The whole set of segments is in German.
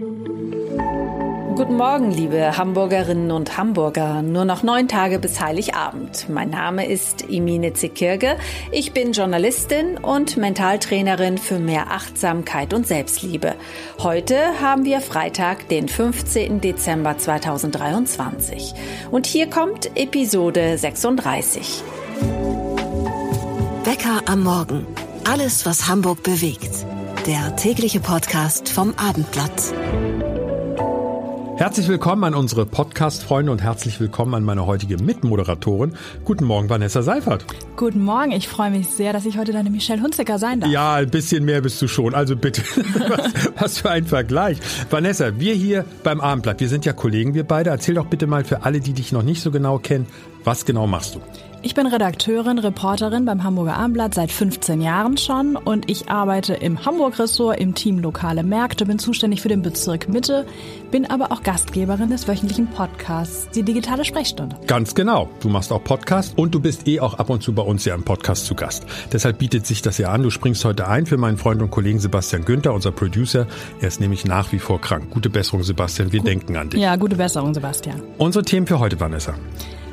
Guten Morgen, liebe Hamburgerinnen und Hamburger. Nur noch neun Tage bis Heiligabend. Mein Name ist Emine Zekirge. Ich bin Journalistin und Mentaltrainerin für mehr Achtsamkeit und Selbstliebe. Heute haben wir Freitag, den 15. Dezember 2023. Und hier kommt Episode 36. Wecker am Morgen. Alles, was Hamburg bewegt. Der tägliche Podcast vom Abendblatt. Herzlich willkommen an unsere Podcast-Freunde und herzlich willkommen an meine heutige Mitmoderatorin. Guten Morgen, Vanessa Seifert. Guten Morgen, ich freue mich sehr, dass ich heute deine Michelle Hunziker sein darf. Ja, ein bisschen mehr bist du schon, also bitte. was, was für ein Vergleich. Vanessa, wir hier beim Abendblatt, wir sind ja Kollegen, wir beide. Erzähl doch bitte mal für alle, die dich noch nicht so genau kennen, was genau machst du? Ich bin Redakteurin, Reporterin beim Hamburger Abendblatt seit 15 Jahren schon und ich arbeite im Hamburg-Ressort im Team Lokale Märkte, bin zuständig für den Bezirk Mitte, bin aber auch Gastgeberin des wöchentlichen Podcasts, die digitale Sprechstunde. Ganz genau. Du machst auch Podcast und du bist eh auch ab und zu bei uns ja im Podcast zu Gast. Deshalb bietet sich das ja an. Du springst heute ein für meinen Freund und Kollegen Sebastian Günther, unser Producer. Er ist nämlich nach wie vor krank. Gute Besserung, Sebastian. Wir Gut. denken an dich. Ja, gute Besserung, Sebastian. Unsere Themen für heute, Vanessa.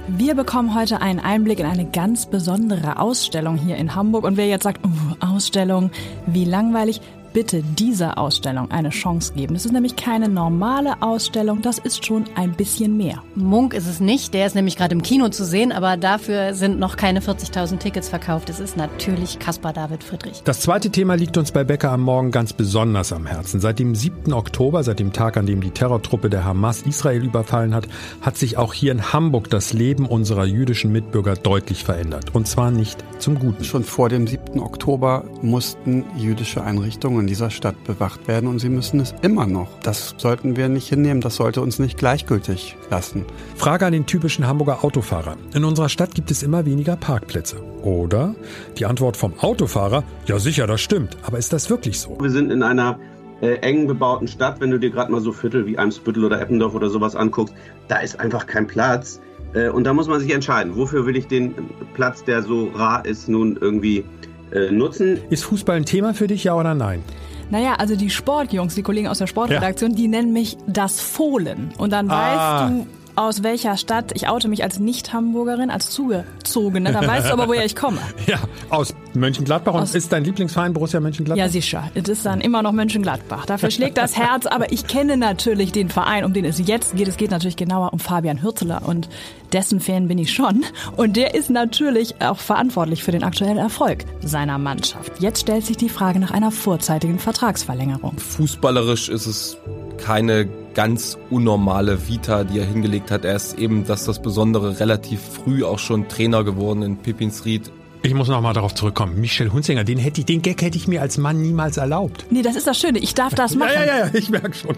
Wir bekommen heute einen Einblick in eine ganz besondere Ausstellung hier in Hamburg. Und wer jetzt sagt, uh, Ausstellung, wie langweilig, bitte dieser Ausstellung eine Chance geben. Es ist nämlich keine normale Ausstellung, das ist schon ein bisschen mehr. Munk ist es nicht, der ist nämlich gerade im Kino zu sehen, aber dafür sind noch keine 40.000 Tickets verkauft. Es ist natürlich Caspar David Friedrich. Das zweite Thema liegt uns bei Becker am Morgen ganz besonders am Herzen. Seit dem 7. Oktober, seit dem Tag, an dem die Terrortruppe der Hamas Israel überfallen hat, hat sich auch hier in Hamburg das Leben unserer jüdischen Mitbürger deutlich verändert. Und zwar nicht zum Guten. Schon vor dem 7. Oktober mussten jüdische Einrichtungen dieser Stadt bewacht werden und sie müssen es immer noch. Das sollten wir nicht hinnehmen, das sollte uns nicht gleichgültig lassen. Frage an den typischen Hamburger Autofahrer. In unserer Stadt gibt es immer weniger Parkplätze. Oder? Die Antwort vom Autofahrer, ja sicher, das stimmt. Aber ist das wirklich so? Wir sind in einer äh, eng bebauten Stadt, wenn du dir gerade mal so Viertel wie Eimsbüttel oder Eppendorf oder sowas anguckst, da ist einfach kein Platz. Äh, und da muss man sich entscheiden, wofür will ich den Platz, der so rar ist, nun irgendwie äh, nutzen. Ist Fußball ein Thema für dich, ja oder nein? Naja, also die Sportjungs, die Kollegen aus der Sportredaktion, ja. die nennen mich das Fohlen. Und dann ah. weißt du, aus welcher Stadt. Ich oute mich als Nicht-Hamburgerin, als Zugezogene. Dann weißt du aber, woher ich komme. Ja, aus Mönchengladbach. Und aus ist dein Lieblingsverein Borussia Mönchengladbach? Ja, sicher. Es ist dann immer noch Mönchengladbach. Dafür schlägt das Herz. Aber ich kenne natürlich den Verein, um den es jetzt geht. Es geht natürlich genauer um Fabian Hürzeler. Und dessen Fan bin ich schon. Und der ist natürlich auch verantwortlich für den aktuellen Erfolg seiner Mannschaft. Jetzt stellt sich die Frage nach einer vorzeitigen Vertragsverlängerung. Fußballerisch ist es keine ganz unnormale Vita, die er hingelegt hat. Er ist eben, dass das Besondere, relativ früh auch schon Trainer geworden in Pippinsried. Ich muss noch mal darauf zurückkommen. Michel Hunzinger, den hätte ich, den Gag hätte ich mir als Mann niemals erlaubt. Nee, das ist das Schöne. Ich darf das machen. Ja, ja, ja, ich merke schon.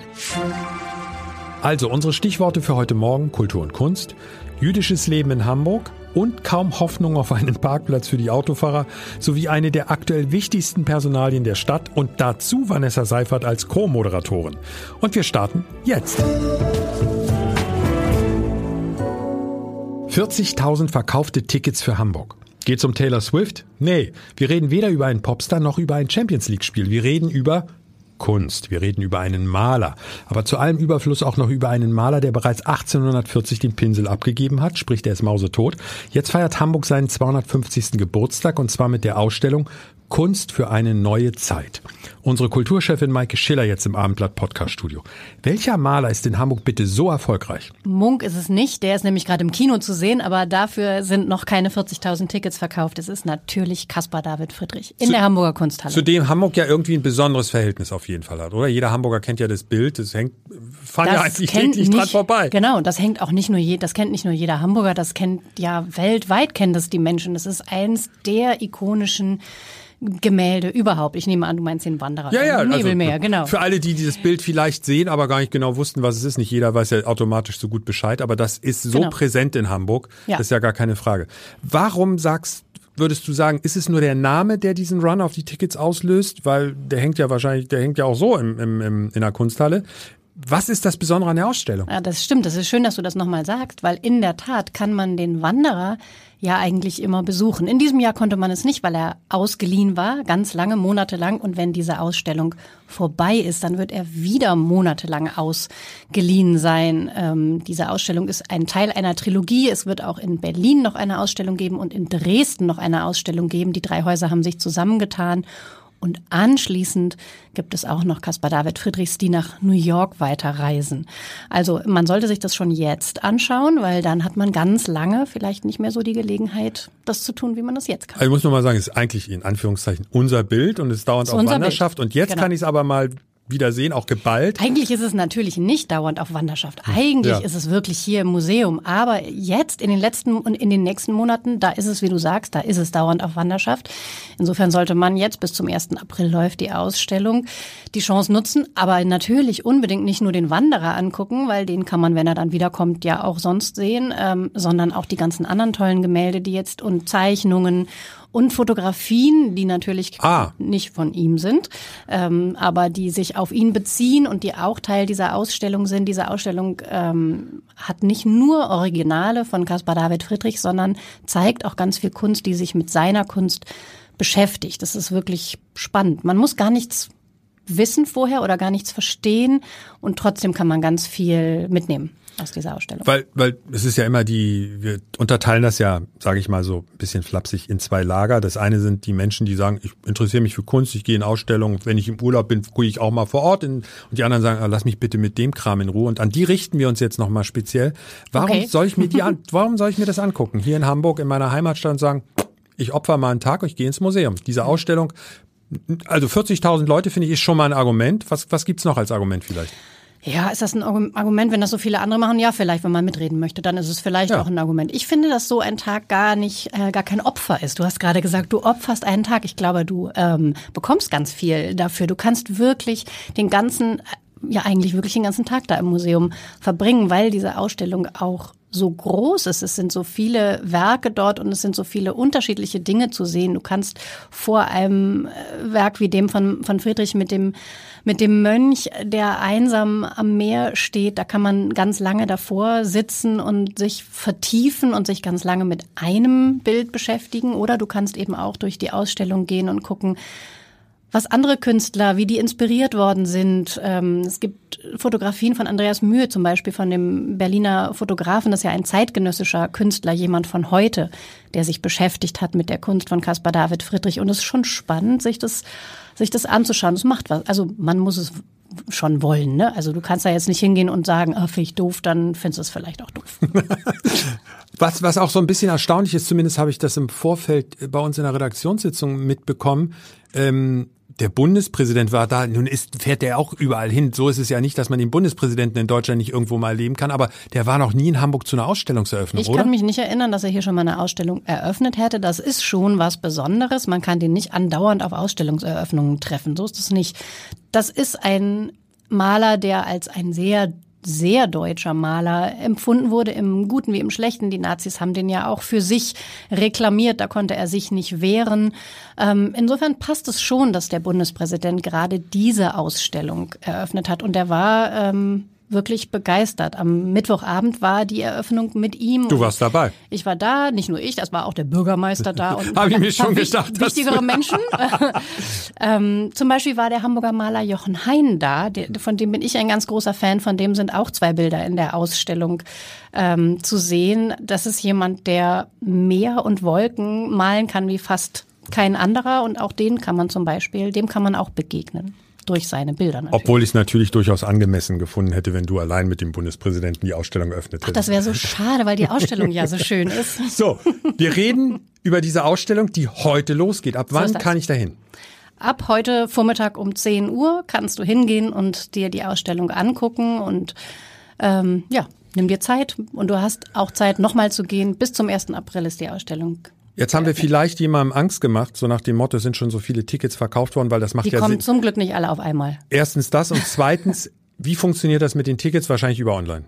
Also, unsere Stichworte für heute Morgen: Kultur und Kunst, jüdisches Leben in Hamburg, und kaum Hoffnung auf einen Parkplatz für die Autofahrer sowie eine der aktuell wichtigsten Personalien der Stadt und dazu Vanessa Seifert als Co-Moderatorin. Und wir starten jetzt. 40.000 verkaufte Tickets für Hamburg. Geht's um Taylor Swift? Nee, wir reden weder über einen Popstar noch über ein Champions League Spiel. Wir reden über Kunst. Wir reden über einen Maler. Aber zu allem Überfluss auch noch über einen Maler, der bereits 1840 den Pinsel abgegeben hat, sprich der ist mausetot. Jetzt feiert Hamburg seinen 250. Geburtstag und zwar mit der Ausstellung Kunst für eine neue Zeit. Unsere Kulturchefin Maike Schiller jetzt im Abendblatt Podcast Studio. Welcher Maler ist in Hamburg bitte so erfolgreich? Munk ist es nicht, der ist nämlich gerade im Kino zu sehen, aber dafür sind noch keine 40.000 Tickets verkauft. Es ist natürlich Caspar David Friedrich in zu, der Hamburger Kunsthalle. Zu dem Hamburg ja irgendwie ein besonderes Verhältnis auf jeden Fall hat, oder? Jeder Hamburger kennt ja das Bild, das hängt fahren ja eigentlich täglich dran vorbei. Genau, das hängt auch nicht nur je, das kennt nicht nur jeder Hamburger, das kennt ja weltweit kennen das die Menschen. Das ist eins der ikonischen Gemälde überhaupt. Ich nehme an, du meinst den Wanderer. Ja, ja, Nebelmeer, also, genau. Für alle, die dieses Bild vielleicht sehen, aber gar nicht genau wussten, was es ist. Nicht jeder weiß ja automatisch so gut Bescheid, aber das ist so genau. präsent in Hamburg. Ja. Das ist ja gar keine Frage. Warum sagst würdest du sagen, ist es nur der Name, der diesen Run auf die Tickets auslöst? Weil der hängt ja wahrscheinlich, der hängt ja auch so im, im, im, in der Kunsthalle. Was ist das Besondere an der Ausstellung? Ja, das stimmt. Das ist schön, dass du das nochmal sagst, weil in der Tat kann man den Wanderer ja eigentlich immer besuchen. In diesem Jahr konnte man es nicht, weil er ausgeliehen war, ganz lange, monatelang. Und wenn diese Ausstellung vorbei ist, dann wird er wieder monatelang ausgeliehen sein. Ähm, diese Ausstellung ist ein Teil einer Trilogie. Es wird auch in Berlin noch eine Ausstellung geben und in Dresden noch eine Ausstellung geben. Die drei Häuser haben sich zusammengetan und anschließend gibt es auch noch Caspar David Friedrichs, die nach New York weiterreisen. Also man sollte sich das schon jetzt anschauen, weil dann hat man ganz lange vielleicht nicht mehr so die Gelegenheit, das zu tun, wie man das jetzt kann. Also ich muss nur mal sagen, es ist eigentlich in Anführungszeichen unser Bild und es dauert auf Wanderschaft. Bild. Und jetzt genau. kann ich es aber mal Wiedersehen, auch geballt. Eigentlich ist es natürlich nicht dauernd auf Wanderschaft. Eigentlich ja. ist es wirklich hier im Museum. Aber jetzt in den letzten und in den nächsten Monaten, da ist es, wie du sagst, da ist es dauernd auf Wanderschaft. Insofern sollte man jetzt bis zum 1. April läuft die Ausstellung die Chance nutzen, aber natürlich unbedingt nicht nur den Wanderer angucken, weil den kann man, wenn er dann wiederkommt, ja auch sonst sehen, ähm, sondern auch die ganzen anderen tollen Gemälde, die jetzt und Zeichnungen und Fotografien, die natürlich ah. nicht von ihm sind, ähm, aber die sich auf ihn beziehen und die auch Teil dieser Ausstellung sind. Diese Ausstellung ähm, hat nicht nur Originale von Caspar David Friedrich, sondern zeigt auch ganz viel Kunst, die sich mit seiner Kunst beschäftigt. Das ist wirklich spannend. Man muss gar nichts wissen vorher oder gar nichts verstehen und trotzdem kann man ganz viel mitnehmen aus dieser Ausstellung. Weil, weil es ist ja immer die, wir unterteilen das ja, sage ich mal so ein bisschen flapsig, in zwei Lager. Das eine sind die Menschen, die sagen, ich interessiere mich für Kunst, ich gehe in Ausstellungen, wenn ich im Urlaub bin, gucke ich auch mal vor Ort. In, und die anderen sagen, ah, lass mich bitte mit dem Kram in Ruhe. Und an die richten wir uns jetzt nochmal speziell. Warum okay. soll ich mir die an, warum soll ich mir das angucken? Hier in Hamburg, in meiner Heimatstadt und sagen, ich opfer mal einen Tag und ich gehe ins Museum. Diese Ausstellung, also 40.000 Leute finde ich ist schon mal ein Argument. Was, was gibt's noch als Argument vielleicht? Ja, ist das ein Argument, wenn das so viele andere machen? Ja, vielleicht, wenn man mitreden möchte, dann ist es vielleicht ja. auch ein Argument. Ich finde, dass so ein Tag gar nicht, äh, gar kein Opfer ist. Du hast gerade gesagt, du opferst einen Tag. Ich glaube, du ähm, bekommst ganz viel dafür. Du kannst wirklich den ganzen, ja eigentlich wirklich den ganzen Tag da im Museum verbringen, weil diese Ausstellung auch so groß ist. Es sind so viele Werke dort und es sind so viele unterschiedliche Dinge zu sehen. Du kannst vor einem äh, Werk wie dem von, von Friedrich mit dem mit dem Mönch, der einsam am Meer steht. Da kann man ganz lange davor sitzen und sich vertiefen und sich ganz lange mit einem Bild beschäftigen. Oder du kannst eben auch durch die Ausstellung gehen und gucken, was andere Künstler, wie die inspiriert worden sind. Ähm, es gibt Fotografien von Andreas Mühe zum Beispiel, von dem Berliner Fotografen, das ist ja ein zeitgenössischer Künstler, jemand von heute, der sich beschäftigt hat mit der Kunst von Caspar David Friedrich. Und es ist schon spannend, sich das sich das anzuschauen. Das macht was. Also man muss es schon wollen. Ne? Also du kannst da jetzt nicht hingehen und sagen, ah, finde ich doof, dann findest du es vielleicht auch doof. was, was auch so ein bisschen erstaunlich ist, zumindest habe ich das im Vorfeld bei uns in der Redaktionssitzung mitbekommen, ähm, der Bundespräsident war da, nun ist, fährt der auch überall hin. So ist es ja nicht, dass man den Bundespräsidenten in Deutschland nicht irgendwo mal erleben kann, aber der war noch nie in Hamburg zu einer Ausstellungseröffnung, ich oder? Ich kann mich nicht erinnern, dass er hier schon mal eine Ausstellung eröffnet hätte. Das ist schon was Besonderes. Man kann den nicht andauernd auf Ausstellungseröffnungen treffen. So ist es nicht. Das ist ein Maler, der als ein sehr sehr deutscher Maler empfunden wurde, im Guten wie im Schlechten. Die Nazis haben den ja auch für sich reklamiert, da konnte er sich nicht wehren. Ähm, insofern passt es schon, dass der Bundespräsident gerade diese Ausstellung eröffnet hat. Und er war ähm, wirklich begeistert. Am Mittwochabend war die Eröffnung mit ihm. Du warst dabei. Ich war da, nicht nur ich, das war auch der Bürgermeister da. und Habe ich mir schon gedacht. Wichtigere Menschen. ähm, zum Beispiel war der Hamburger Maler Jochen Hein da, der, von dem bin ich ein ganz großer Fan. Von dem sind auch zwei Bilder in der Ausstellung ähm, zu sehen. Das ist jemand, der Meer und Wolken malen kann wie fast kein anderer und auch den kann man zum Beispiel, dem kann man auch begegnen durch seine Bilder. Natürlich. Obwohl ich es natürlich durchaus angemessen gefunden hätte, wenn du allein mit dem Bundespräsidenten die Ausstellung eröffnet hättest. Ach, das wäre so schade, weil die Ausstellung ja so schön ist. So, wir reden über diese Ausstellung, die heute losgeht. Ab wann so kann ich dahin? Ab heute Vormittag um 10 Uhr kannst du hingehen und dir die Ausstellung angucken und ähm, ja, nimm dir Zeit und du hast auch Zeit, nochmal zu gehen. Bis zum 1. April ist die Ausstellung Jetzt haben wir vielleicht jemandem Angst gemacht, so nach dem Motto, es sind schon so viele Tickets verkauft worden, weil das macht Die ja kommen Sinn. zum Glück nicht alle auf einmal. Erstens das und zweitens, wie funktioniert das mit den Tickets? Wahrscheinlich über online.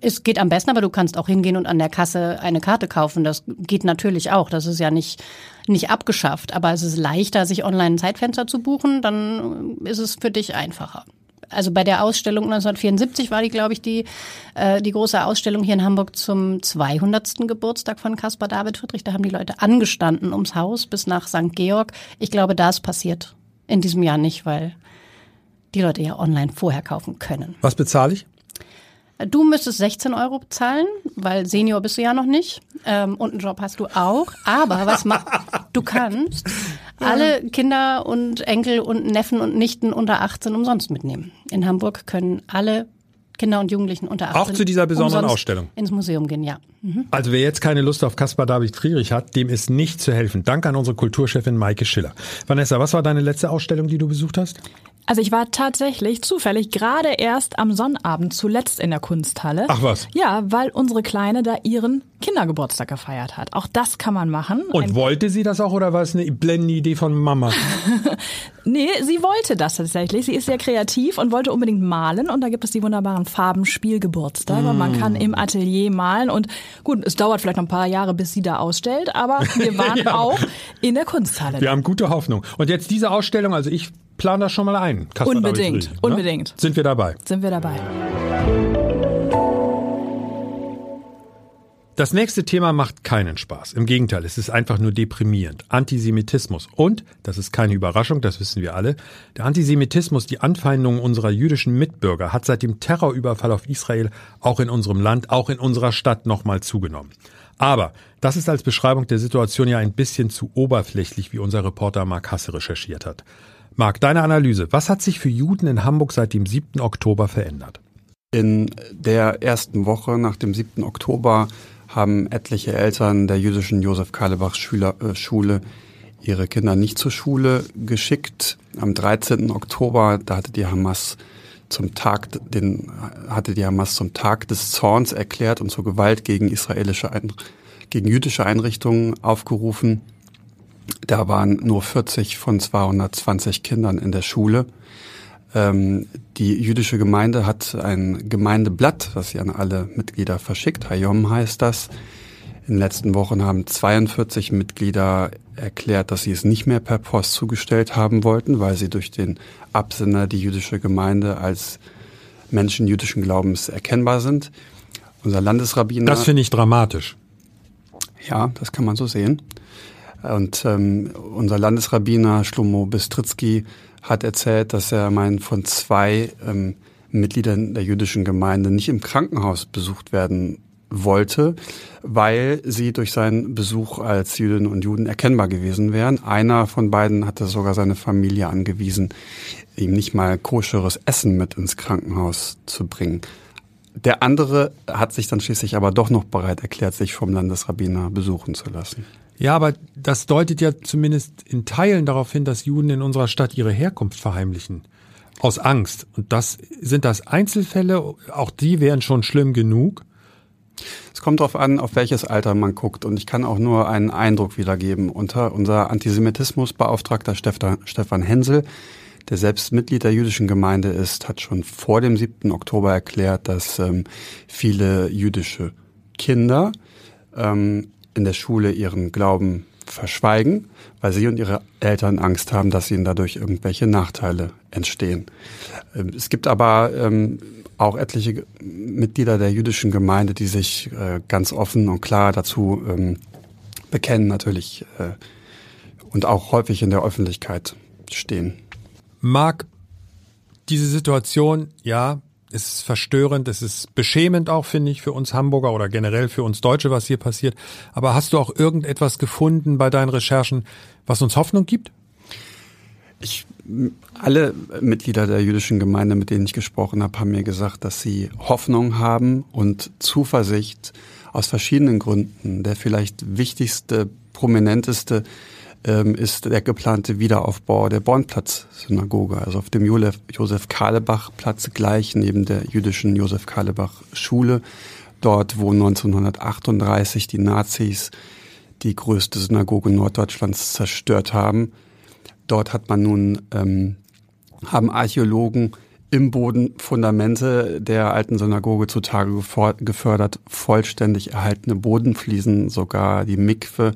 Es geht am besten, aber du kannst auch hingehen und an der Kasse eine Karte kaufen. Das geht natürlich auch. Das ist ja nicht, nicht abgeschafft. Aber es ist leichter, sich online ein Zeitfenster zu buchen. Dann ist es für dich einfacher. Also bei der Ausstellung 1974 war die, glaube ich, die, äh, die große Ausstellung hier in Hamburg zum 200. Geburtstag von Caspar David Friedrich. Da haben die Leute angestanden ums Haus bis nach St. Georg. Ich glaube, da ist passiert in diesem Jahr nicht, weil die Leute ja online vorher kaufen können. Was bezahle ich? Du müsstest 16 Euro bezahlen, weil Senior bist du ja noch nicht ähm, und einen Job hast du auch. Aber was machst du kannst alle Kinder und Enkel und Neffen und Nichten unter 18 umsonst mitnehmen. In Hamburg können alle Kinder und Jugendlichen unter 18 Auch zu dieser besonderen Ausstellung? ins Museum gehen, ja. Mhm. Also wer jetzt keine Lust auf Caspar David Friedrich hat, dem ist nicht zu helfen. Danke an unsere Kulturchefin Maike Schiller. Vanessa, was war deine letzte Ausstellung, die du besucht hast? Also ich war tatsächlich zufällig gerade erst am Sonnabend zuletzt in der Kunsthalle. Ach was. Ja, weil unsere Kleine da ihren Kindergeburtstag gefeiert hat. Auch das kann man machen. Und Ein- wollte sie das auch oder war es eine blendende Idee von Mama? Nee, sie wollte das tatsächlich. Sie ist sehr kreativ und wollte unbedingt malen. Und da gibt es die wunderbaren Farbenspielgeburtstage. Und man kann im Atelier malen. Und gut, es dauert vielleicht noch ein paar Jahre, bis sie da ausstellt. Aber wir waren Ja. auch in der Kunsthalle. Wir haben gute Hoffnung. Und jetzt diese Ausstellung, also ich plane das schon mal ein. David Unbedingt, Friedrich, unbedingt. Sind wir dabei. Sind wir dabei. Das nächste Thema macht keinen Spaß. Im Gegenteil, es ist einfach nur deprimierend. Antisemitismus. Und, das ist keine Überraschung, das wissen wir alle, der Antisemitismus, die Anfeindungen unserer jüdischen Mitbürger, hat seit dem Terrorüberfall auf Israel auch in unserem Land, auch in unserer Stadt nochmal zugenommen. Aber das ist als Beschreibung der Situation ja ein bisschen zu oberflächlich, wie unser Reporter Mark Hasse recherchiert hat. Mark, deine Analyse. Was hat sich für Juden in Hamburg seit dem 7. Oktober verändert? In der ersten Woche nach dem 7. Oktober haben etliche Eltern der jüdischen Josef Karlebach äh, Schule ihre Kinder nicht zur Schule geschickt. Am 13. Oktober, da hatte die Hamas zum Tag, den, hatte die Hamas zum Tag des Zorns erklärt und zur Gewalt gegen israelische, gegen jüdische Einrichtungen aufgerufen. Da waren nur 40 von 220 Kindern in der Schule. Ähm, die jüdische Gemeinde hat ein Gemeindeblatt, das sie an alle Mitglieder verschickt. Hayom heißt das. In den letzten Wochen haben 42 Mitglieder erklärt, dass sie es nicht mehr per Post zugestellt haben wollten, weil sie durch den Absender die jüdische Gemeinde als Menschen jüdischen Glaubens erkennbar sind. Unser Landesrabbiner. Das finde ich dramatisch. Ja, das kann man so sehen. Und ähm, unser Landesrabbiner Shlomo Bistritzky hat erzählt, dass er meint, von zwei ähm, Mitgliedern der jüdischen Gemeinde nicht im Krankenhaus besucht werden wollte, weil sie durch seinen Besuch als Jüdinnen und Juden erkennbar gewesen wären. Einer von beiden hatte sogar seine Familie angewiesen, ihm nicht mal koscheres Essen mit ins Krankenhaus zu bringen. Der andere hat sich dann schließlich aber doch noch bereit erklärt, sich vom Landesrabbiner besuchen zu lassen. Ja, aber das deutet ja zumindest in Teilen darauf hin, dass Juden in unserer Stadt ihre Herkunft verheimlichen. Aus Angst. Und das sind das Einzelfälle, auch die wären schon schlimm genug. Es kommt darauf an, auf welches Alter man guckt. Und ich kann auch nur einen Eindruck wiedergeben. Unter unser Antisemitismusbeauftragter Stefan, Hensel, der selbst Mitglied der jüdischen Gemeinde ist, hat schon vor dem 7. Oktober erklärt, dass ähm, viele jüdische Kinder ähm, in der Schule ihren Glauben verschweigen, weil sie und ihre Eltern Angst haben, dass ihnen dadurch irgendwelche Nachteile entstehen. Ähm, Es gibt aber ähm, auch etliche Mitglieder der jüdischen Gemeinde, die sich äh, ganz offen und klar dazu ähm, bekennen, natürlich äh, und auch häufig in der Öffentlichkeit stehen. Marc, diese Situation, ja, es ist verstörend, es ist beschämend auch, finde ich, für uns Hamburger oder generell für uns Deutsche, was hier passiert. Aber hast du auch irgendetwas gefunden bei deinen Recherchen, was uns Hoffnung gibt? Ich, alle Mitglieder der jüdischen Gemeinde, mit denen ich gesprochen habe, haben mir gesagt, dass sie Hoffnung haben und Zuversicht aus verschiedenen Gründen. Der vielleicht wichtigste, prominenteste ähm, ist der geplante Wiederaufbau der Bornplatz-Synagoge, also auf dem Josef- Josef-Karlebach-Platz gleich neben der jüdischen Josef-Karlebach-Schule. Dort, wo 1938 die Nazis die größte Synagoge Norddeutschlands zerstört haben. Dort hat man nun, ähm, haben Archäologen im Boden Fundamente der alten Synagoge zutage gefördert, vollständig erhaltene Bodenfliesen, sogar die Mikwe,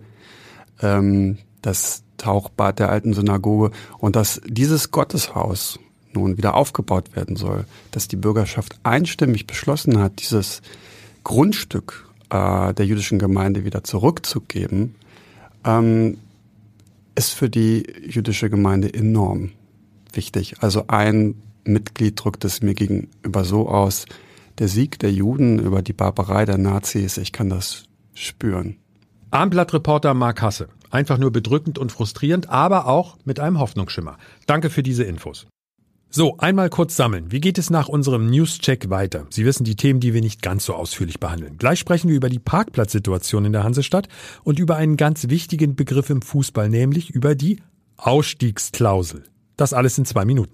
ähm, das Tauchbad der alten Synagoge und dass dieses Gotteshaus nun wieder aufgebaut werden soll, dass die Bürgerschaft einstimmig beschlossen hat, dieses Grundstück äh, der jüdischen Gemeinde wieder zurückzugeben, ähm, ist für die jüdische Gemeinde enorm wichtig. Also ein Mitglied drückt es mir gegenüber so aus, der Sieg der Juden über die Barbarei der Nazis, ich kann das spüren. Armblattreporter Mark Hasse. Einfach nur bedrückend und frustrierend, aber auch mit einem Hoffnungsschimmer. Danke für diese Infos. So, einmal kurz sammeln. Wie geht es nach unserem News-Check weiter? Sie wissen die Themen, die wir nicht ganz so ausführlich behandeln. Gleich sprechen wir über die Parkplatzsituation in der Hansestadt und über einen ganz wichtigen Begriff im Fußball, nämlich über die Ausstiegsklausel. Das alles in zwei Minuten.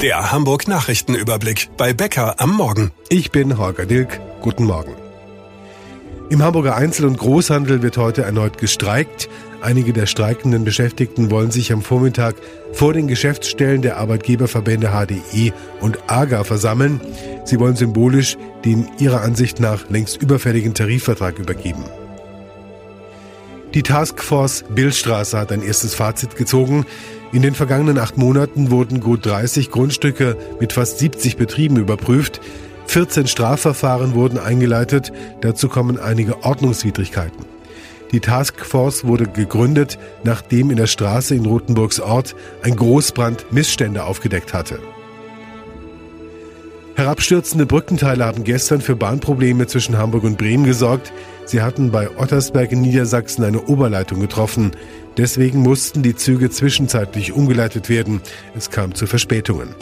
Der Hamburg Nachrichtenüberblick bei Becker am Morgen. Ich bin Holger Dilk. Guten Morgen. Im Hamburger Einzel- und Großhandel wird heute erneut gestreikt. Einige der streikenden Beschäftigten wollen sich am Vormittag vor den Geschäftsstellen der Arbeitgeberverbände HDE und AGA versammeln. Sie wollen symbolisch den ihrer Ansicht nach längst überfälligen Tarifvertrag übergeben. Die Taskforce Billstraße hat ein erstes Fazit gezogen. In den vergangenen acht Monaten wurden gut 30 Grundstücke mit fast 70 Betrieben überprüft. 14 Strafverfahren wurden eingeleitet, dazu kommen einige Ordnungswidrigkeiten. Die Taskforce wurde gegründet, nachdem in der Straße in Rothenburgs Ort ein Großbrand Missstände aufgedeckt hatte. Herabstürzende Brückenteile haben gestern für Bahnprobleme zwischen Hamburg und Bremen gesorgt. Sie hatten bei Ottersberg in Niedersachsen eine Oberleitung getroffen. Deswegen mussten die Züge zwischenzeitlich umgeleitet werden. Es kam zu Verspätungen.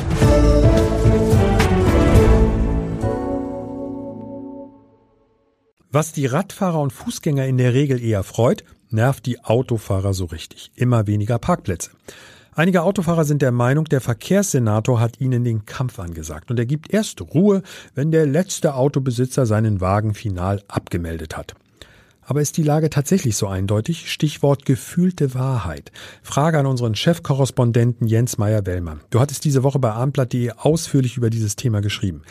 Was die Radfahrer und Fußgänger in der Regel eher freut, nervt die Autofahrer so richtig. Immer weniger Parkplätze. Einige Autofahrer sind der Meinung, der Verkehrssenator hat ihnen den Kampf angesagt und er gibt erst Ruhe, wenn der letzte Autobesitzer seinen Wagen final abgemeldet hat. Aber ist die Lage tatsächlich so eindeutig? Stichwort gefühlte Wahrheit. Frage an unseren Chefkorrespondenten Jens Meyer-Wellmann. Du hattest diese Woche bei abendblatt.de ausführlich über dieses Thema geschrieben.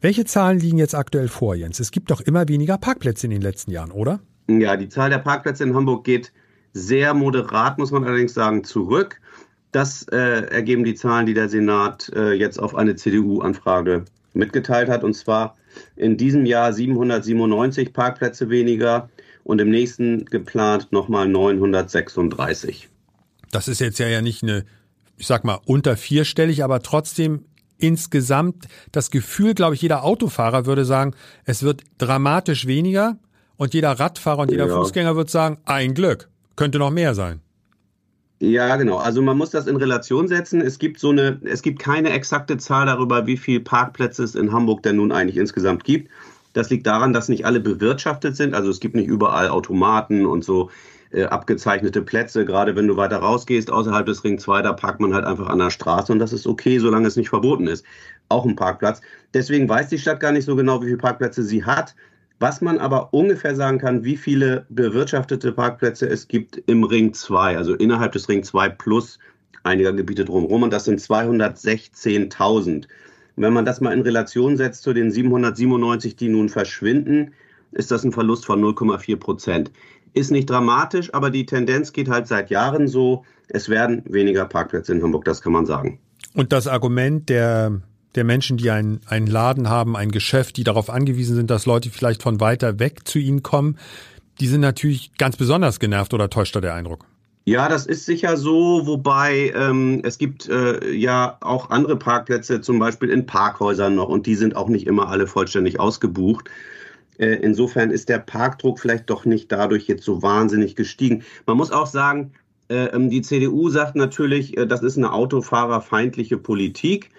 Welche Zahlen liegen jetzt aktuell vor, Jens? Es gibt doch immer weniger Parkplätze in den letzten Jahren, oder? Ja, die Zahl der Parkplätze in Hamburg geht sehr moderat, muss man allerdings sagen, zurück. Das äh, ergeben die Zahlen, die der Senat äh, jetzt auf eine CDU-Anfrage mitgeteilt hat. Und zwar in diesem Jahr 797 Parkplätze weniger und im nächsten geplant nochmal 936. Das ist jetzt ja, ja nicht eine, ich sag mal, unter vierstellig, aber trotzdem insgesamt das Gefühl, glaube ich, jeder Autofahrer würde sagen, es wird dramatisch weniger und jeder Radfahrer und jeder ja. Fußgänger wird sagen, ein Glück, könnte noch mehr sein. Ja, genau. Also man muss das in Relation setzen. Es gibt so eine, es gibt keine exakte Zahl darüber, wie viele Parkplätze es in Hamburg denn nun eigentlich insgesamt gibt. Das liegt daran, dass nicht alle bewirtschaftet sind. Also es gibt nicht überall Automaten und so äh, abgezeichnete Plätze. Gerade wenn du weiter rausgehst, außerhalb des Ring 2, da parkt man halt einfach an der Straße und das ist okay, solange es nicht verboten ist. Auch ein Parkplatz. Deswegen weiß die Stadt gar nicht so genau, wie viele Parkplätze sie hat. Was man aber ungefähr sagen kann, wie viele bewirtschaftete Parkplätze es gibt im Ring 2, also innerhalb des Ring 2 plus einiger Gebiete drumherum. Und das sind 216.000. Wenn man das mal in Relation setzt zu den 797, die nun verschwinden, ist das ein Verlust von 0,4 Prozent. Ist nicht dramatisch, aber die Tendenz geht halt seit Jahren so. Es werden weniger Parkplätze in Hamburg, das kann man sagen. Und das Argument der, der Menschen, die einen, einen Laden haben, ein Geschäft, die darauf angewiesen sind, dass Leute vielleicht von weiter weg zu ihnen kommen, die sind natürlich ganz besonders genervt oder täuscht da der Eindruck? Ja, das ist sicher so, wobei ähm, es gibt äh, ja auch andere Parkplätze, zum Beispiel in Parkhäusern noch, und die sind auch nicht immer alle vollständig ausgebucht. Äh, insofern ist der Parkdruck vielleicht doch nicht dadurch jetzt so wahnsinnig gestiegen. Man muss auch sagen, äh, ähm, die CDU sagt natürlich, äh, das ist eine autofahrerfeindliche Politik.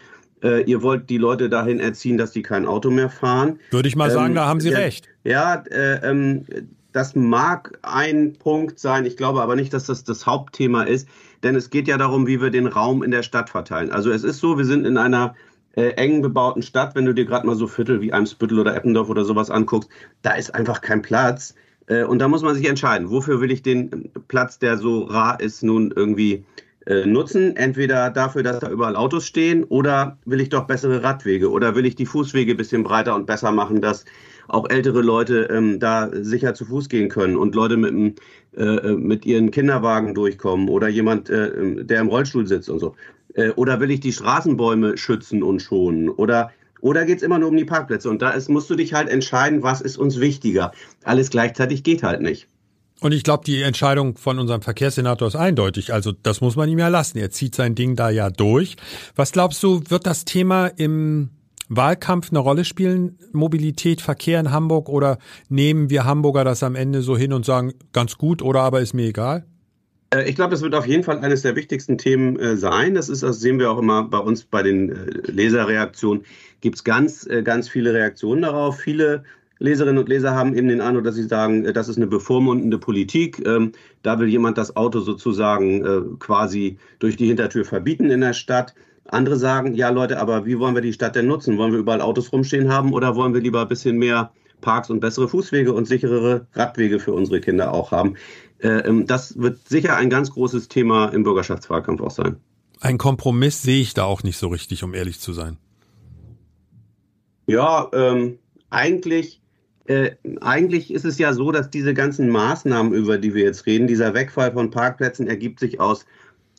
Ihr wollt die Leute dahin erziehen, dass sie kein Auto mehr fahren. Würde ich mal sagen, ähm, da haben Sie ja, recht. Ja, ähm, das mag ein Punkt sein. Ich glaube aber nicht, dass das das Hauptthema ist, denn es geht ja darum, wie wir den Raum in der Stadt verteilen. Also es ist so, wir sind in einer äh, eng bebauten Stadt, wenn du dir gerade mal so Viertel wie Eimsbüttel oder Eppendorf oder sowas anguckst, da ist einfach kein Platz. Äh, und da muss man sich entscheiden, wofür will ich den Platz, der so rar ist, nun irgendwie äh, nutzen. Entweder dafür, dass da überall Autos stehen, oder will ich doch bessere Radwege oder will ich die Fußwege ein bisschen breiter und besser machen, dass auch ältere Leute ähm, da sicher zu Fuß gehen können und Leute mit, äh, mit ihren Kinderwagen durchkommen oder jemand, äh, der im Rollstuhl sitzt und so. Äh, oder will ich die Straßenbäume schützen und schonen? Oder oder geht es immer nur um die Parkplätze? Und da ist, musst du dich halt entscheiden, was ist uns wichtiger. Alles gleichzeitig geht halt nicht. Und ich glaube, die Entscheidung von unserem Verkehrssenator ist eindeutig. Also das muss man ihm ja lassen. Er zieht sein Ding da ja durch. Was glaubst du, wird das Thema im Wahlkampf eine Rolle spielen? Mobilität, Verkehr in Hamburg? Oder nehmen wir Hamburger das am Ende so hin und sagen, ganz gut oder aber ist mir egal? Äh, ich glaube, das wird auf jeden Fall eines der wichtigsten Themen äh, sein. Das ist, das sehen wir auch immer bei uns bei den äh, Leserreaktionen. Gibt es ganz, ganz viele Reaktionen darauf. Viele Leserinnen und Leser haben eben den Eindruck, dass sie sagen, äh, das ist eine bevormundende Politik. Ähm, da will jemand das Auto sozusagen äh, quasi durch die Hintertür verbieten in der Stadt. Andere sagen, ja Leute, aber wie wollen wir die Stadt denn nutzen? Wollen wir überall Autos rumstehen haben oder wollen wir lieber ein bisschen mehr Parks und bessere Fußwege und sicherere Radwege für unsere Kinder auch haben? Äh, ähm, das wird sicher ein ganz großes Thema im Bürgerschaftswahlkampf auch sein. Ein Kompromiss sehe ich da auch nicht so richtig, um ehrlich zu sein. Ja, ähm, eigentlich äh, eigentlich ist es ja so, dass diese ganzen Maßnahmen, über die wir jetzt reden, dieser Wegfall von Parkplätzen ergibt sich aus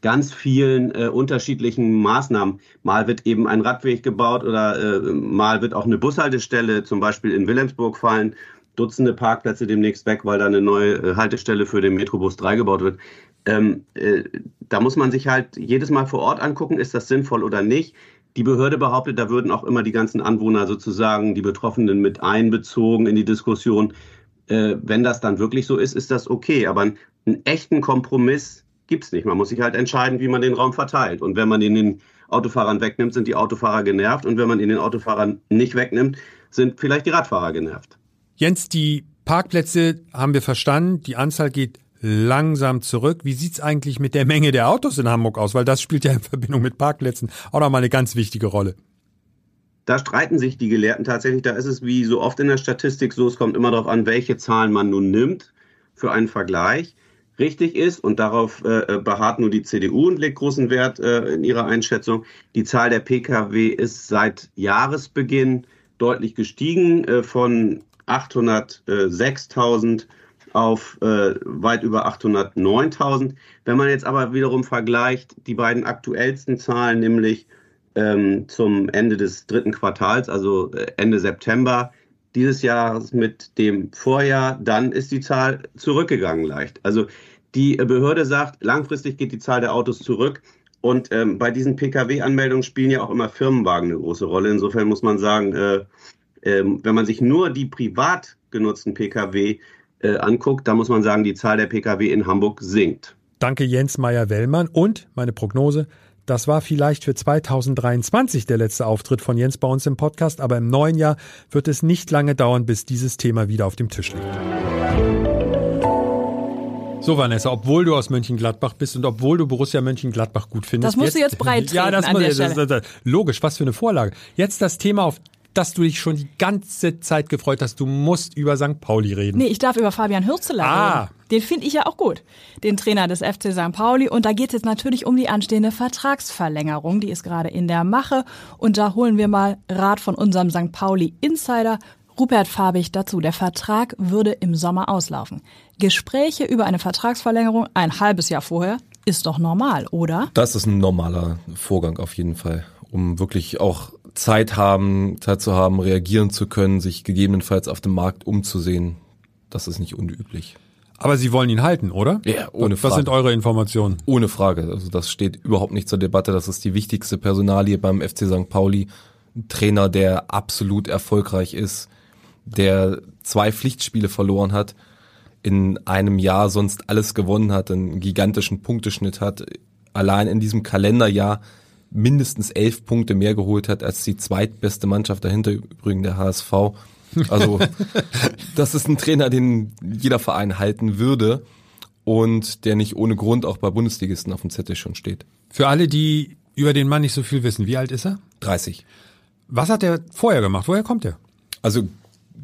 ganz vielen äh, unterschiedlichen Maßnahmen. Mal wird eben ein Radweg gebaut oder äh, mal wird auch eine Bushaltestelle zum Beispiel in Wilhelmsburg fallen. Dutzende Parkplätze demnächst weg, weil da eine neue äh, Haltestelle für den Metrobus 3 gebaut wird. Ähm, äh, da muss man sich halt jedes Mal vor Ort angucken, ist das sinnvoll oder nicht. Die Behörde behauptet, da würden auch immer die ganzen Anwohner sozusagen, die Betroffenen mit einbezogen in die Diskussion. Äh, wenn das dann wirklich so ist, ist das okay. Aber einen, einen echten Kompromiss gibt es nicht. Man muss sich halt entscheiden, wie man den Raum verteilt. Und wenn man ihn den Autofahrern wegnimmt, sind die Autofahrer genervt. Und wenn man ihn den Autofahrern nicht wegnimmt, sind vielleicht die Radfahrer genervt. Jens, die Parkplätze haben wir verstanden. Die Anzahl geht langsam zurück. Wie sieht's eigentlich mit der Menge der Autos in Hamburg aus? Weil das spielt ja in Verbindung mit Parkplätzen auch nochmal eine ganz wichtige Rolle. Da streiten sich die Gelehrten tatsächlich. Da ist es wie so oft in der Statistik so, es kommt immer darauf an, welche Zahlen man nun nimmt für einen Vergleich. Richtig ist, und darauf äh, beharrt nur die CDU und legt großen Wert äh, in ihrer Einschätzung, die Zahl der Pkw ist seit Jahresbeginn deutlich gestiegen äh, von 806.000 auf äh, weit über 809.000. Wenn man jetzt aber wiederum vergleicht die beiden aktuellsten Zahlen, nämlich ähm, zum Ende des dritten Quartals, also äh, Ende September dieses Jahres mit dem Vorjahr, dann ist die Zahl zurückgegangen leicht. Also die Behörde sagt, langfristig geht die Zahl der Autos zurück. Und ähm, bei diesen Pkw-Anmeldungen spielen ja auch immer Firmenwagen eine große Rolle. Insofern muss man sagen, äh, äh, wenn man sich nur die privat genutzten Pkw äh, anguckt, da muss man sagen, die Zahl der Pkw in Hamburg sinkt. Danke Jens Meyer-Wellmann und meine Prognose, das war vielleicht für 2023 der letzte Auftritt von Jens bei uns im Podcast, aber im neuen Jahr wird es nicht lange dauern, bis dieses Thema wieder auf dem Tisch liegt. So, Vanessa, obwohl du aus Mönchengladbach bist und obwohl du Borussia Mönchengladbach gut findest. Das musst jetzt, du jetzt breit Ja, das, muss, das, das, das, logisch, was für eine Vorlage. Jetzt das Thema, auf dass du dich schon die ganze Zeit gefreut hast. Du musst über St. Pauli reden. Nee, ich darf über Fabian Hürzeler ah. reden. Den finde ich ja auch gut, den Trainer des FC St. Pauli. Und da geht es jetzt natürlich um die anstehende Vertragsverlängerung. Die ist gerade in der Mache. Und da holen wir mal Rat von unserem St. Pauli Insider. Rupert Fabig dazu. Der Vertrag würde im Sommer auslaufen. Gespräche über eine Vertragsverlängerung ein halbes Jahr vorher ist doch normal, oder? Das ist ein normaler Vorgang auf jeden Fall, um wirklich auch Zeit haben, Zeit zu haben, reagieren zu können, sich gegebenenfalls auf dem Markt umzusehen. Das ist nicht unüblich. Aber Sie wollen ihn halten, oder? Ja, ohne Frage. Was sind eure Informationen? Ohne Frage. Also das steht überhaupt nicht zur Debatte. Das ist die wichtigste Personalie beim FC St. Pauli. Ein Trainer, der absolut erfolgreich ist, der zwei Pflichtspiele verloren hat, in einem Jahr sonst alles gewonnen hat, einen gigantischen Punkteschnitt hat, allein in diesem Kalenderjahr mindestens elf Punkte mehr geholt hat als die zweitbeste Mannschaft dahinter, übrigens der HSV. Also das ist ein Trainer, den jeder Verein halten würde und der nicht ohne Grund auch bei Bundesligisten auf dem Zettel schon steht. Für alle, die über den Mann nicht so viel wissen, wie alt ist er? 30. Was hat er vorher gemacht? Woher kommt er? Also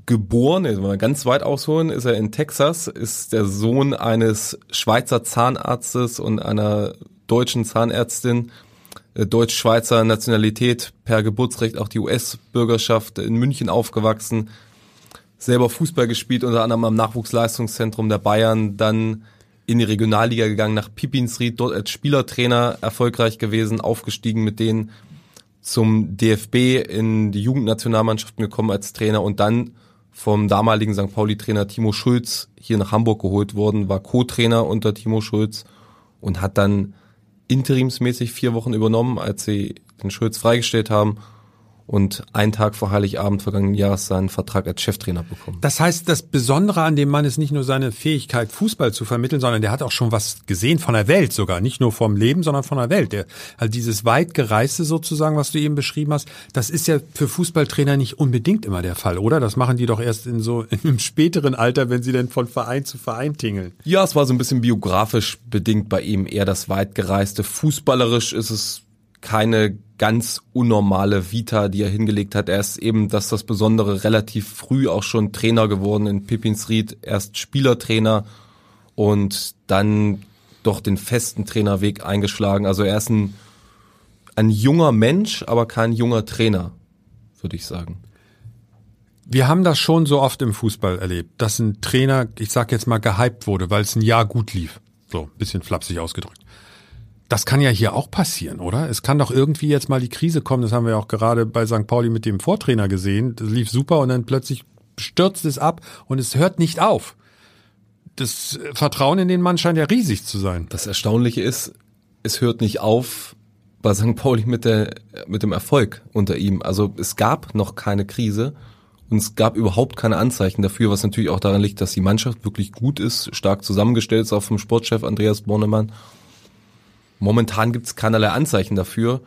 geboren, wenn wir ganz weit ausholen, ist er in Texas, ist der Sohn eines Schweizer Zahnarztes und einer deutschen Zahnärztin Deutsch-Schweizer Nationalität, per Geburtsrecht auch die US-Bürgerschaft, in München aufgewachsen, selber Fußball gespielt, unter anderem am Nachwuchsleistungszentrum der Bayern, dann in die Regionalliga gegangen, nach Pipinsried, dort als Spielertrainer erfolgreich gewesen, aufgestiegen mit denen zum DFB in die Jugendnationalmannschaften gekommen als Trainer und dann vom damaligen St. Pauli-Trainer Timo Schulz hier nach Hamburg geholt worden, war Co-Trainer unter Timo Schulz und hat dann interimsmäßig vier Wochen übernommen, als sie den Schulz freigestellt haben und einen Tag vor Heiligabend vergangenen Jahres seinen Vertrag als Cheftrainer bekommen. Das heißt, das Besondere an dem Mann ist nicht nur seine Fähigkeit, Fußball zu vermitteln, sondern der hat auch schon was gesehen von der Welt sogar. Nicht nur vom Leben, sondern von der Welt. Der, also dieses weitgereiste sozusagen, was du eben beschrieben hast, das ist ja für Fußballtrainer nicht unbedingt immer der Fall, oder? Das machen die doch erst in so in einem späteren Alter, wenn sie denn von Verein zu Verein tingeln. Ja, es war so ein bisschen biografisch bedingt bei ihm eher das weitgereiste. Fußballerisch ist es keine ganz unnormale Vita, die er hingelegt hat. Er ist eben, dass das Besondere, relativ früh auch schon Trainer geworden in Pippinsried, erst Spielertrainer und dann doch den festen Trainerweg eingeschlagen. Also er ist ein, ein junger Mensch, aber kein junger Trainer, würde ich sagen. Wir haben das schon so oft im Fußball erlebt, dass ein Trainer, ich sag jetzt mal, gehypt wurde, weil es ein Jahr gut lief. So, bisschen flapsig ausgedrückt. Das kann ja hier auch passieren, oder? Es kann doch irgendwie jetzt mal die Krise kommen. Das haben wir auch gerade bei St. Pauli mit dem Vortrainer gesehen. Das lief super und dann plötzlich stürzt es ab und es hört nicht auf. Das Vertrauen in den Mann scheint ja riesig zu sein. Das Erstaunliche ist, es hört nicht auf bei St. Pauli mit, der, mit dem Erfolg unter ihm. Also es gab noch keine Krise und es gab überhaupt keine Anzeichen dafür, was natürlich auch daran liegt, dass die Mannschaft wirklich gut ist, stark zusammengestellt ist, auch vom Sportchef Andreas Bornemann Momentan gibt es keinerlei Anzeichen dafür.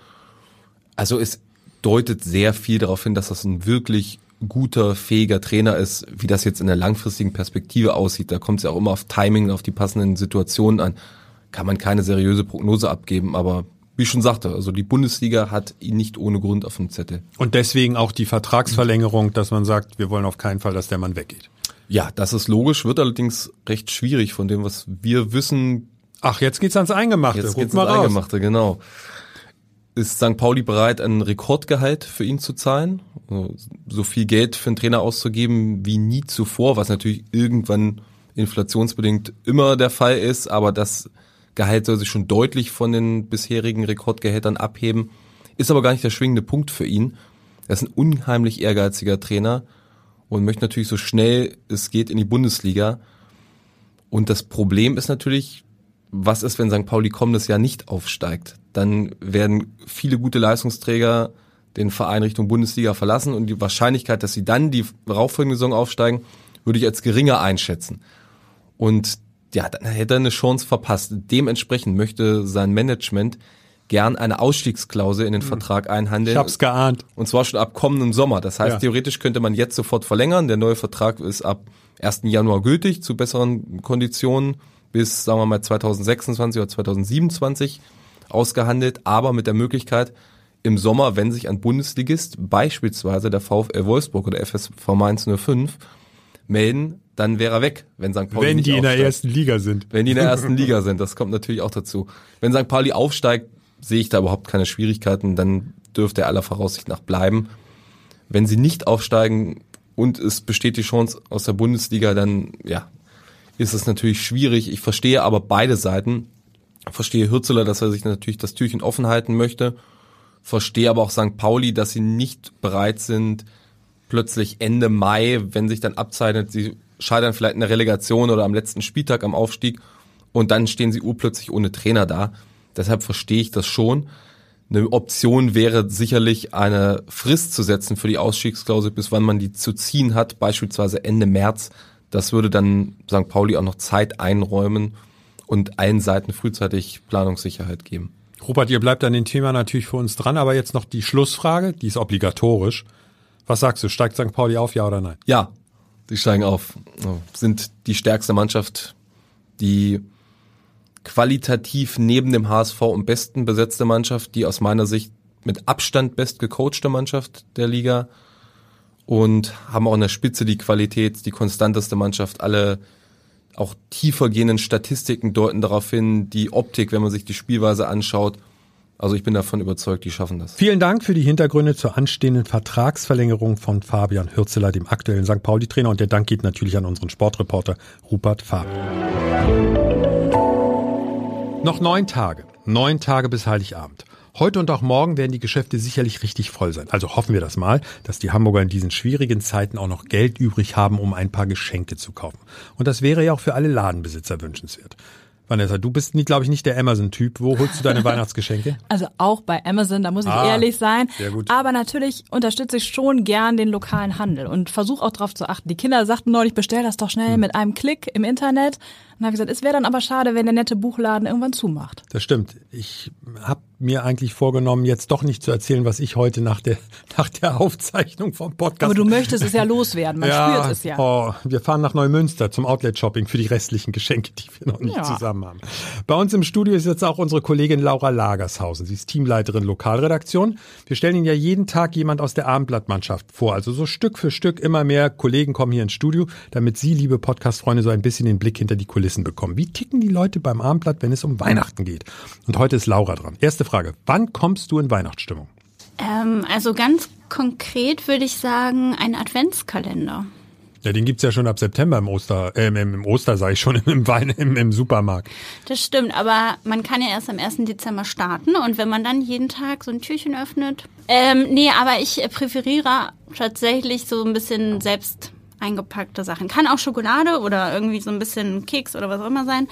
Also es deutet sehr viel darauf hin, dass das ein wirklich guter, fähiger Trainer ist. Wie das jetzt in der langfristigen Perspektive aussieht, da kommt es ja auch immer auf Timing, auf die passenden Situationen an. Kann man keine seriöse Prognose abgeben, aber wie ich schon sagte, also die Bundesliga hat ihn nicht ohne Grund auf dem Zettel. Und deswegen auch die Vertragsverlängerung, dass man sagt, wir wollen auf keinen Fall, dass der Mann weggeht. Ja, das ist logisch, wird allerdings recht schwierig von dem, was wir wissen, Ach, jetzt geht's ans Eingemachte. Jetzt geht's ans Eingemachte, genau. Ist St. Pauli bereit, ein Rekordgehalt für ihn zu zahlen? Also, so viel Geld für einen Trainer auszugeben wie nie zuvor, was natürlich irgendwann inflationsbedingt immer der Fall ist, aber das Gehalt soll sich schon deutlich von den bisherigen Rekordgehältern abheben. Ist aber gar nicht der schwingende Punkt für ihn. Er ist ein unheimlich ehrgeiziger Trainer und möchte natürlich so schnell es geht in die Bundesliga. Und das Problem ist natürlich, was ist, wenn St. Pauli kommendes Jahr nicht aufsteigt? Dann werden viele gute Leistungsträger den Verein Richtung Bundesliga verlassen und die Wahrscheinlichkeit, dass sie dann die rauffolgende Saison aufsteigen, würde ich als geringer einschätzen. Und ja, dann hätte er eine Chance verpasst. Dementsprechend möchte sein Management gern eine Ausstiegsklausel in den hm. Vertrag einhandeln. Ich hab's geahnt. Und zwar schon ab kommenden Sommer. Das heißt, ja. theoretisch könnte man jetzt sofort verlängern. Der neue Vertrag ist ab 1. Januar gültig zu besseren Konditionen bis, sagen wir mal, 2026 oder 2027 ausgehandelt, aber mit der Möglichkeit, im Sommer, wenn sich ein Bundesligist, beispielsweise der VfL Wolfsburg oder FSV Mainz 05, melden, dann wäre er weg, wenn St. Pauli Wenn die aufsteigt. in der ersten Liga sind. Wenn die in der ersten Liga sind, das kommt natürlich auch dazu. Wenn St. Pauli aufsteigt, sehe ich da überhaupt keine Schwierigkeiten, dann dürfte er aller Voraussicht nach bleiben. Wenn sie nicht aufsteigen und es besteht die Chance aus der Bundesliga, dann ja, ist es natürlich schwierig. Ich verstehe aber beide Seiten. Ich verstehe Hürzeler, dass er sich natürlich das Türchen offen halten möchte. Verstehe aber auch St. Pauli, dass sie nicht bereit sind, plötzlich Ende Mai, wenn sich dann abzeichnet, sie scheitern vielleicht in der Relegation oder am letzten Spieltag am Aufstieg und dann stehen sie urplötzlich ohne Trainer da. Deshalb verstehe ich das schon. Eine Option wäre sicherlich eine Frist zu setzen für die Ausstiegsklausel, bis wann man die zu ziehen hat, beispielsweise Ende März. Das würde dann St. Pauli auch noch Zeit einräumen und allen Seiten frühzeitig Planungssicherheit geben. Robert, ihr bleibt an dem Thema natürlich für uns dran, aber jetzt noch die Schlussfrage, die ist obligatorisch. Was sagst du, steigt St. Pauli auf, ja oder nein? Ja, die steigen auf. Sind die stärkste Mannschaft, die qualitativ neben dem HSV am besten besetzte Mannschaft, die aus meiner Sicht mit Abstand best gecoachte Mannschaft der Liga und haben auch in der Spitze die Qualität, die konstanteste Mannschaft. Alle auch tiefer gehenden Statistiken deuten darauf hin, die Optik, wenn man sich die Spielweise anschaut. Also ich bin davon überzeugt, die schaffen das. Vielen Dank für die Hintergründe zur anstehenden Vertragsverlängerung von Fabian Hürzeler, dem aktuellen St. Pauli-Trainer. Und der Dank geht natürlich an unseren Sportreporter Rupert Faber. Noch neun Tage. Neun Tage bis Heiligabend. Heute und auch morgen werden die Geschäfte sicherlich richtig voll sein. Also hoffen wir das mal, dass die Hamburger in diesen schwierigen Zeiten auch noch Geld übrig haben, um ein paar Geschenke zu kaufen. Und das wäre ja auch für alle Ladenbesitzer wünschenswert. Vanessa, du bist, glaube ich, nicht der Amazon-Typ. Wo holst du deine Weihnachtsgeschenke? Also auch bei Amazon, da muss ich Ah, ehrlich sein. sehr gut. Aber natürlich unterstütze ich schon gern den lokalen Handel und versuche auch darauf zu achten. Die Kinder sagten neulich, bestell das doch schnell Hm. mit einem Klick im Internet. Und habe gesagt, es wäre dann aber schade, wenn der nette Buchladen irgendwann zumacht. Das stimmt. Ich habe mir eigentlich vorgenommen, jetzt doch nicht zu erzählen, was ich heute nach der, nach der Aufzeichnung vom Podcast. Aber du möchtest es ja loswerden, man spürt es ja. Oh, wir fahren nach Neumünster zum Outlet-Shopping für die restlichen Geschenke, die wir noch nicht Ja. zusammen haben. Bei uns im Studio ist jetzt auch unsere Kollegin Laura Lagershausen. Sie ist Teamleiterin Lokalredaktion. Wir stellen Ihnen ja jeden Tag jemand aus der Abendblattmannschaft vor. Also so Stück für Stück immer mehr Kollegen kommen hier ins Studio, damit Sie, liebe Podcast-Freunde, so ein bisschen den Blick hinter die Kulissen bekommen. Wie ticken die Leute beim Abendblatt, wenn es um Weihnachten geht? Und heute ist Laura dran. Erste Frage. Wann kommst du in Weihnachtsstimmung? Ähm, also ganz konkret würde ich sagen, ein Adventskalender. Ja, den gibt's ja schon ab September im Oster, äh, im, im Oster sage ich schon, im, Wein, im, im Supermarkt. Das stimmt, aber man kann ja erst am 1. Dezember starten und wenn man dann jeden Tag so ein Türchen öffnet. Ähm, nee, aber ich präferiere tatsächlich so ein bisschen selbst eingepackte Sachen. Kann auch Schokolade oder irgendwie so ein bisschen Keks oder was auch immer sein,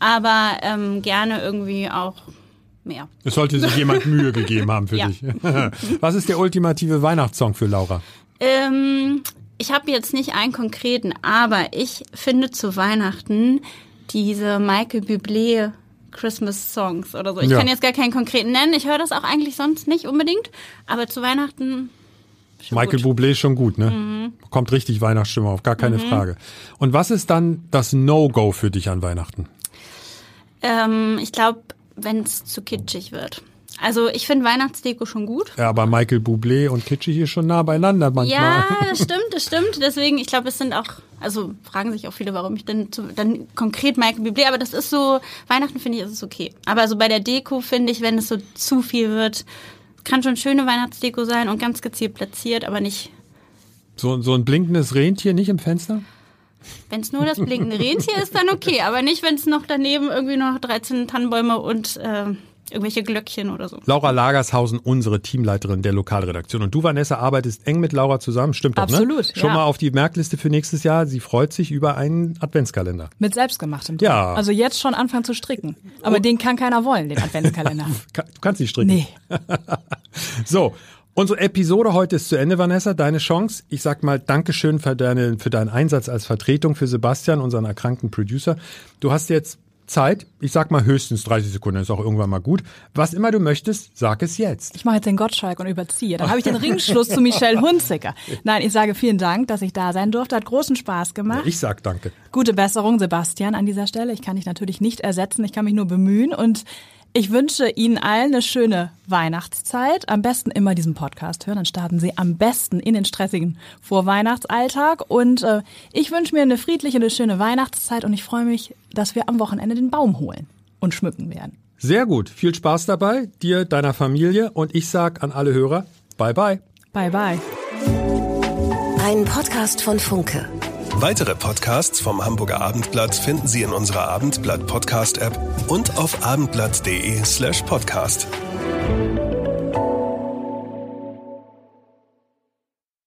aber ähm, gerne irgendwie auch mehr. Es sollte sich jemand Mühe gegeben haben für Ja. dich. Was ist der ultimative Weihnachtssong für Laura? Ähm, ich habe jetzt nicht einen konkreten, aber ich finde zu Weihnachten diese Michael Bublé Christmas Songs oder so. Ich Ja. kann jetzt gar keinen konkreten nennen. Ich höre das auch eigentlich sonst nicht unbedingt, aber zu Weihnachten Michael gut. Bublé ist schon gut, ne? Mhm. Kommt richtig Weihnachtsstimmung auf, gar keine Frage. Und was ist dann das No-Go für dich an Weihnachten? Ähm, ich glaube, wenn es zu kitschig wird. Also ich finde Weihnachtsdeko schon gut. Ja, aber Michael Bublé und Kitschig hier schon nah beieinander manchmal. Ja, das stimmt, das stimmt. Deswegen, ich glaube, es sind auch, also fragen sich auch viele, warum ich denn zu, dann konkret Michael Bublé, aber das ist so, Weihnachten finde ich, ist es okay. Aber so bei der Deko finde ich, wenn es so zu viel wird, kann schon schöne Weihnachtsdeko sein und ganz gezielt platziert, aber nicht, So, so ein blinkendes Rentier nicht im Fenster? wenn es nur das blinkende Rentier ist, dann okay, aber nicht, wenn es noch daneben irgendwie noch 13 Tannenbäume und äh, irgendwelche Glöckchen oder so. Laura Lagershausen, unsere Teamleiterin der Lokalredaktion. Und du, Vanessa, arbeitest eng mit Laura zusammen. Stimmt doch, Absolut, ne? Schon ja. mal auf die Merkliste für nächstes Jahr. Sie freut sich über einen Adventskalender. Mit selbstgemachtem. Ja. Also jetzt schon anfangen zu stricken. Aber den kann keiner wollen, den Adventskalender. Ka- Du kannst nicht stricken. nee. So, unsere Episode heute ist zu Ende, Vanessa. Deine Chance. Ich sag mal Dankeschön für, deine, für deinen Einsatz als Vertretung für Sebastian, unseren erkrankten Producer. Du hast jetzt Zeit. Ich sag mal höchstens 30 Sekunden, ist auch irgendwann mal gut. Was immer du möchtest, sag es jetzt. Ich mache jetzt den Gottschalk und überziehe. Dann habe ich den Ringschluss zu Michelle Hunziker. Nein, ich sage vielen Dank, dass ich da sein durfte. Hat großen Spaß gemacht. Ich sag danke. Gute Besserung, Sebastian, an dieser Stelle. Ich kann dich natürlich nicht ersetzen, ich kann mich nur bemühen und ich wünsche Ihnen allen eine schöne Weihnachtszeit. Am besten immer diesen Podcast hören, dann starten Sie am besten in den stressigen Vorweihnachtsalltag. Und äh, ich wünsche mir eine friedliche, eine schöne Weihnachtszeit und ich freue mich, dass wir am Wochenende den Baum holen und schmücken werden. Sehr gut. Viel Spaß dabei, dir, deiner Familie. Und ich sag an alle Hörer, bye bye. Bye, bye. Ein Podcast von Funke. Weitere Podcasts vom Hamburger Abendblatt finden Sie in unserer Abendblatt Podcast App und auf abendblatt.de slash podcast.